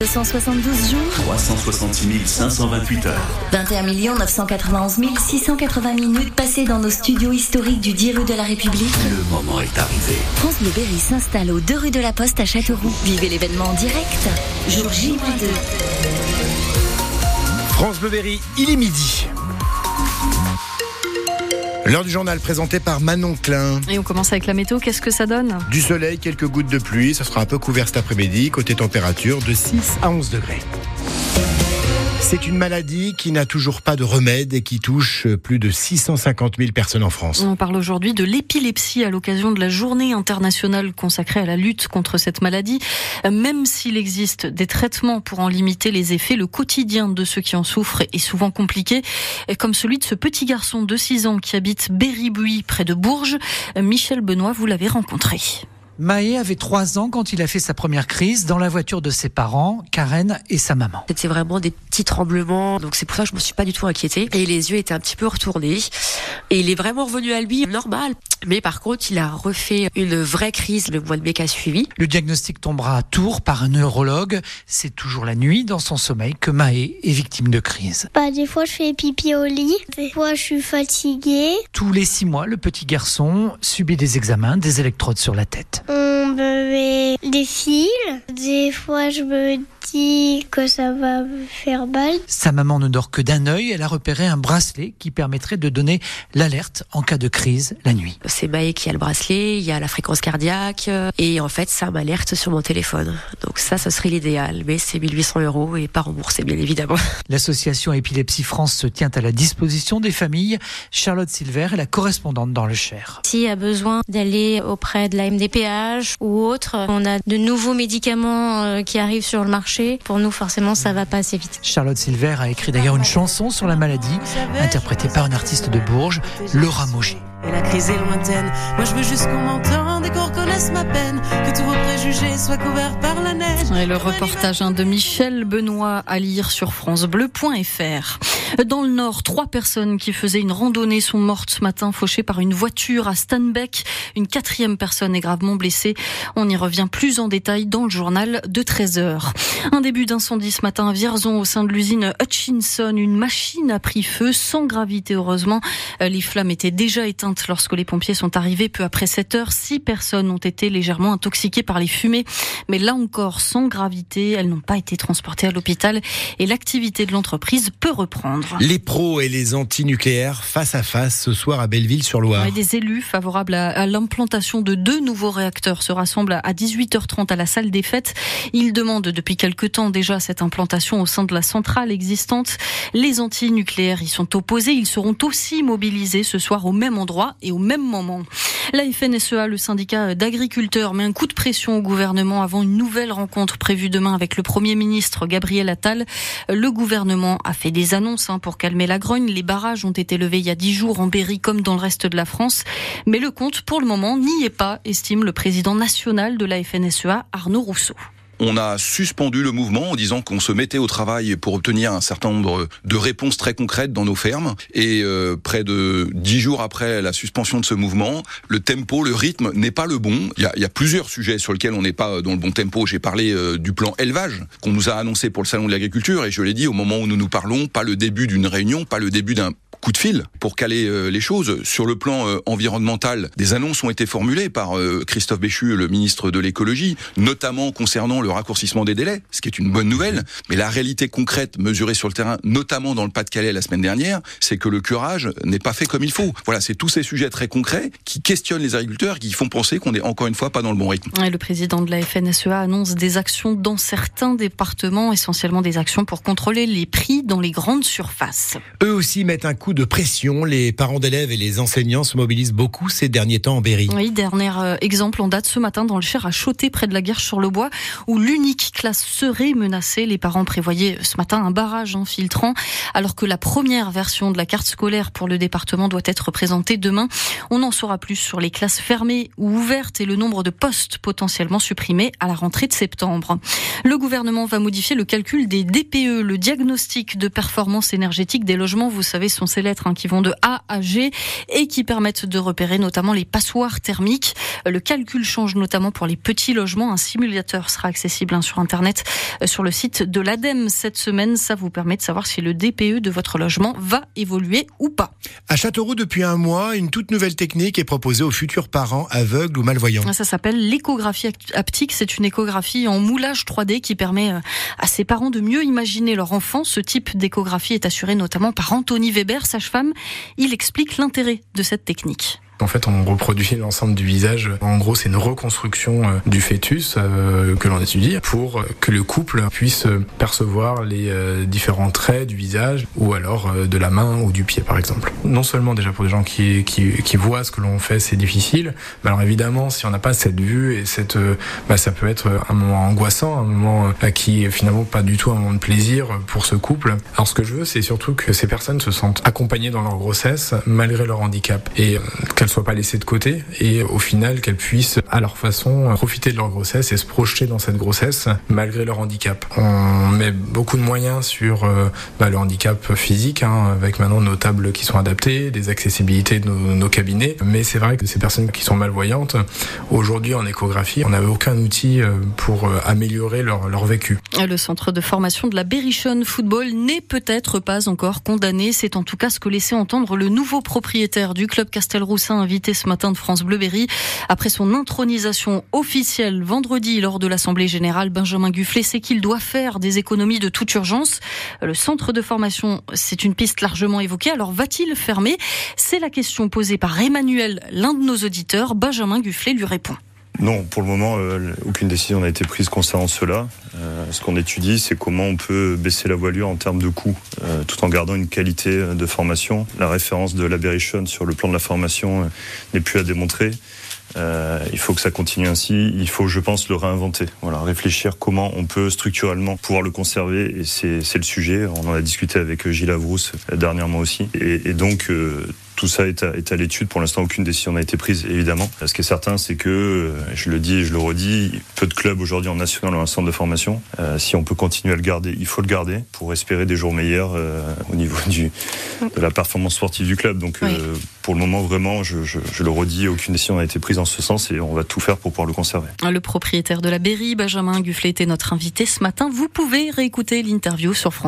272 jours, 366 528 heures. 21 991 680 minutes passées dans nos studios historiques du 10 rue de la République. Le moment est arrivé. France Bleu Berry s'installe aux 2 rue de la Poste à Châteauroux. Vivez l'événement en direct. Jour J-2. France Bleu Berry, il est midi. L'heure du journal présenté par Manon Klein. Et on commence avec la météo, qu'est-ce que ça donne? Du soleil, quelques gouttes de pluie, ça sera un peu couvert cet après-midi, côté température de 6 à 11 degrés. C'est une maladie qui n'a toujours pas de remède et qui touche plus de 650 000 personnes en France. On parle aujourd'hui de l'épilepsie à l'occasion de la journée internationale consacrée à la lutte contre cette maladie. Même s'il existe des traitements pour en limiter les effets, le quotidien de ceux qui en souffrent est souvent compliqué, comme celui de ce petit garçon de 6 ans qui habite Berry-Buis près de Bourges. Michel Benoît, vous l'avez rencontré. Maë avait trois ans quand il a fait sa première crise dans la voiture de ses parents, Karen et sa maman. C'était vraiment des petits tremblements, donc c'est pour ça que je me suis pas du tout inquiétée. Et les yeux étaient un petit peu retournés. Et il est vraiment revenu à lui normal. Mais par contre, il a refait une vraie crise le mois de mai qui a suivi. Le diagnostic tombera à Tours par un neurologue. C'est toujours la nuit dans son sommeil que Maë est victime de crise. Bah, des fois, je fais pipi au lit. Des fois, je suis fatiguée. Tous les six mois, le petit garçon subit des examens, des électrodes sur la tête. Des fils. Des fois, je me que ça va faire mal. Sa maman ne dort que d'un œil. Elle a repéré un bracelet qui permettrait de donner l'alerte en cas de crise la nuit. C'est Maë qui a le bracelet, il y a la fréquence cardiaque, euh, et en fait, ça m'alerte sur mon téléphone. Donc ça, ce serait l'idéal, mais c'est 1800 euros et pas remboursé, bien évidemment. L'association Épilepsie France se tient à la disposition des familles. Charlotte Silver est la correspondante dans le Cher. S'il y a besoin d'aller auprès de la MDPH ou autre, on a de nouveaux médicaments euh, qui arrivent sur le marché. Pour nous, forcément, ça va pas assez vite. Charlotte Silver a écrit d'ailleurs une chanson sur la maladie, interprétée par un artiste de Bourges, Laura Moget. Et la crise est lointaine. Moi, je veux juste qu'on m'entende et qu'on reconnaisse ma peine. Que tous vos préjugés soient couverts par la neige. Et le reportage hein, de Michel Benoît à lire sur FranceBleu.fr. Dans le Nord, trois personnes qui faisaient une randonnée sont mortes ce matin, fauchées par une voiture à Stanbeck. Une quatrième personne est gravement blessée. On y revient plus en détail dans le journal de 13 heures. Un début d'incendie ce matin à Vierzon au sein de l'usine Hutchinson. Une machine a pris feu sans gravité, heureusement. Les flammes étaient déjà éteintes lorsque les pompiers sont arrivés peu après 7 heures. Six personnes ont été légèrement intoxiquées par les fumées, mais là encore sans gravité. Elles n'ont pas été transportées à l'hôpital et l'activité de l'entreprise peut reprendre. Les pros et les anti-nucléaires face à face ce soir à Belleville-sur-Loire. Ouais, des élus favorables à, à l'implantation de deux nouveaux réacteurs se rassemblent à 18h30 à la salle des fêtes. Ils demandent depuis quelque temps déjà cette implantation au sein de la centrale existante. Les anti-nucléaires y sont opposés. Ils seront aussi mobilisés ce soir au même endroit et au même moment. La FNSEA, le syndicat d'agriculteurs, met un coup de pression au gouvernement avant une nouvelle rencontre prévue demain avec le Premier ministre Gabriel Attal. Le gouvernement a fait des annonces hein, pour calmer la grogne. Les barrages ont été levés il y a dix jours en Berry comme dans le reste de la France. Mais le compte, pour le moment, n'y est pas, estime le président national de la FNSEA, Arnaud Rousseau on a suspendu le mouvement en disant qu'on se mettait au travail pour obtenir un certain nombre de réponses très concrètes dans nos fermes. Et euh, près de dix jours après la suspension de ce mouvement, le tempo, le rythme n'est pas le bon. Il y a, y a plusieurs sujets sur lesquels on n'est pas dans le bon tempo. J'ai parlé euh, du plan élevage qu'on nous a annoncé pour le salon de l'agriculture et je l'ai dit au moment où nous nous parlons, pas le début d'une réunion, pas le début d'un coup de fil pour caler euh, les choses. Sur le plan euh, environnemental, des annonces ont été formulées par euh, Christophe Béchu, le ministre de l'écologie, notamment concernant le raccourcissement des délais, ce qui est une bonne nouvelle. Mais la réalité concrète mesurée sur le terrain, notamment dans le Pas-de-Calais la semaine dernière, c'est que le curage n'est pas fait comme il faut. Voilà, c'est tous ces sujets très concrets qui questionnent les agriculteurs, qui font penser qu'on est encore une fois pas dans le bon rythme. Et le président de la FNSEA annonce des actions dans certains départements, essentiellement des actions pour contrôler les prix dans les grandes surfaces. Eux aussi mettent un coup de pression. Les parents d'élèves et les enseignants se mobilisent beaucoup ces derniers temps en Berry. Oui, dernier euh, exemple en date ce matin dans le Cher à Chauté, près de la Guerche sur le Bois, où l'unique classe serait menacée. Les parents prévoyaient ce matin un barrage infiltrant, alors que la première version de la carte scolaire pour le département doit être présentée demain. On en saura plus sur les classes fermées ou ouvertes et le nombre de postes potentiellement supprimés à la rentrée de septembre. Le gouvernement va modifier le calcul des DPE, le diagnostic de performance énergétique des logements. Vous savez, sont ces lettres hein, qui vont de A à G et qui permettent de repérer notamment les passoires thermiques. Le calcul change notamment pour les petits logements. Un simulateur sera accessible hein, sur Internet, euh, sur le site de l'ADEME cette semaine. Ça vous permet de savoir si le DPE de votre logement va évoluer ou pas. À Châteauroux, depuis un mois, une toute nouvelle technique est proposée aux futurs parents aveugles ou malvoyants. Ça s'appelle l'échographie haptique. C'est une échographie en moulage 3D qui permet euh, à ses parents de mieux imaginer leur enfant. Ce type d'échographie est assuré notamment par Anthony Weber, sage-femme. Il explique l'intérêt de cette technique. En fait, on reproduit l'ensemble du visage. En gros, c'est une reconstruction euh, du fœtus euh, que l'on étudie pour que le couple puisse percevoir les euh, différents traits du visage ou alors de la main ou du pied, par exemple. Non seulement déjà pour des gens qui, qui, qui voient ce que l'on fait, c'est difficile. Alors évidemment, si on n'a pas cette vue et cette, bah, ça peut être un moment angoissant, un moment qui est finalement pas du tout un moment de plaisir pour ce couple. Alors ce que je veux, c'est surtout que ces personnes se sentent accompagnées dans leur grossesse malgré leur handicap et soient pas laissées de côté et au final qu'elles puissent à leur façon profiter de leur grossesse et se projeter dans cette grossesse malgré leur handicap. On met beaucoup de moyens sur euh, bah, le handicap physique hein, avec maintenant nos tables qui sont adaptées, des accessibilités de nos, cabinets, mais c'est vrai que ces personnes qui sont malvoyantes, aujourd'hui en échographie, on n'avait aucun outil euh, pour euh, améliorer leur, leur vécu. Le centre de formation de la Berrichonne Football n'est peut-être pas encore condamné. C'est en tout cas ce que laissait entendre le nouveau propriétaire du club Castelroussin invité ce matin de France Bleu Berry. Après son intronisation officielle vendredi lors de l'Assemblée Générale, Benjamin Gufflet sait qu'il doit faire des économies de toute urgence. Le centre de formation, c'est une piste largement évoquée. Alors va-t-il fermer? C'est la question posée par Emmanuel, l'un de nos auditeurs. Benjamin Gufflet lui répond. Non, pour le moment, euh, aucune décision n'a été prise concernant cela. Euh, ce qu'on étudie, c'est comment on peut baisser la voilure en termes de coûts, euh, tout en gardant une qualité de formation. La référence de l'Aberration sur le plan de la formation n'est plus à démontrer. Il faut que ça continue ainsi. Il faut, je pense, le réinventer. Voilà, réfléchir comment on peut structurellement pouvoir le conserver. Et c'est le sujet. On en a discuté avec Gilles Avrousse dernièrement aussi. Et, donc, tout ça est à, est à l'étude. Pour l'instant, aucune décision n'a été prise, évidemment. Ce qui est certain, c'est que, euh, je le dis et je le redis, peu de clubs aujourd'hui en national ont un centre de formation. Euh, si on peut continuer à le garder, il faut le garder pour espérer des jours meilleurs euh, au niveau du, de la performance sportive du club. Donc, Oui. euh, pour le moment, vraiment, je, je, je le redis, aucune décision n'a été prise en ce sens et on va tout faire pour pouvoir le conserver. Le propriétaire de la Berry, Benjamin Gufflet, était notre invité ce matin. Vous pouvez réécouter l'interview sur France